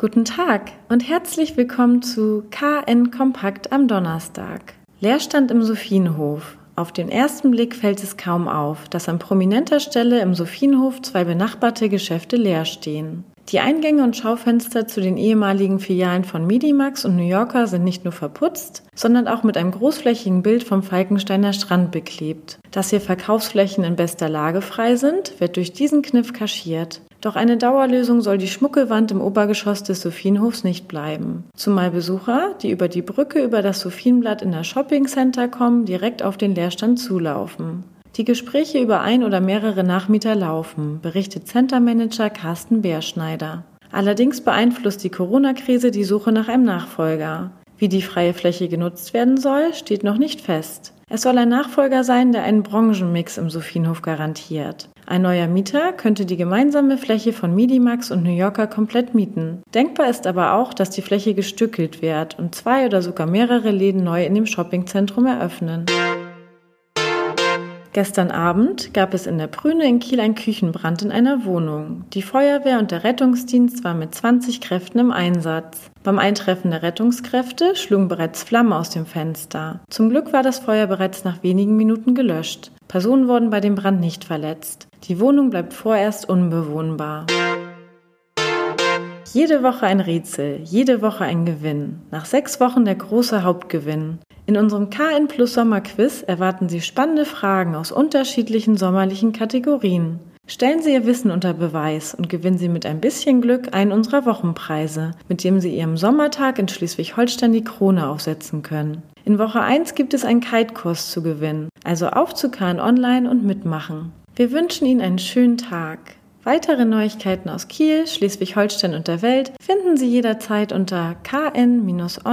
Guten Tag und herzlich willkommen zu KN Kompakt am Donnerstag. Leerstand im Sophienhof. Auf den ersten Blick fällt es kaum auf, dass an prominenter Stelle im Sophienhof zwei benachbarte Geschäfte leer stehen. Die Eingänge und Schaufenster zu den ehemaligen Filialen von Medimax und New Yorker sind nicht nur verputzt, sondern auch mit einem großflächigen Bild vom Falkensteiner Strand beklebt. Dass hier Verkaufsflächen in bester Lage frei sind, wird durch diesen Kniff kaschiert. Doch eine Dauerlösung soll die schmucke Wand im Obergeschoss des Sophienhofs nicht bleiben. Zumal Besucher, die über die Brücke über das Sophienblatt in das Shopping Center kommen, direkt auf den Leerstand zulaufen. Die Gespräche über ein oder mehrere Nachmieter laufen, berichtet Centermanager Carsten Beerschneider. Allerdings beeinflusst die Corona-Krise die Suche nach einem Nachfolger. Wie die freie Fläche genutzt werden soll, steht noch nicht fest. Es soll ein Nachfolger sein, der einen Branchenmix im Sophienhof garantiert. Ein neuer Mieter könnte die gemeinsame Fläche von Midimax und New Yorker komplett mieten. Denkbar ist aber auch, dass die Fläche gestückelt wird und zwei oder sogar mehrere Läden neu in dem Shoppingzentrum eröffnen. Gestern Abend gab es in der Prüne in Kiel einen Küchenbrand in einer Wohnung. Die Feuerwehr und der Rettungsdienst waren mit 20 Kräften im Einsatz. Beim Eintreffen der Rettungskräfte schlugen bereits Flammen aus dem Fenster. Zum Glück war das Feuer bereits nach wenigen Minuten gelöscht. Personen wurden bei dem Brand nicht verletzt. Die Wohnung bleibt vorerst unbewohnbar. Jede Woche ein Rätsel, jede Woche ein Gewinn. Nach sechs Wochen der große Hauptgewinn. In unserem KN Plus Sommerquiz erwarten Sie spannende Fragen aus unterschiedlichen sommerlichen Kategorien. Stellen Sie Ihr Wissen unter Beweis und gewinnen Sie mit ein bisschen Glück einen unserer Wochenpreise, mit dem Sie Ihrem Sommertag in Schleswig-Holstein die Krone aufsetzen können. In Woche 1 gibt es einen Kite-Kurs zu gewinnen, also auf zu KN Online und mitmachen. Wir wünschen Ihnen einen schönen Tag. Weitere Neuigkeiten aus Kiel, Schleswig-Holstein und der Welt finden Sie jederzeit unter kn-online.de.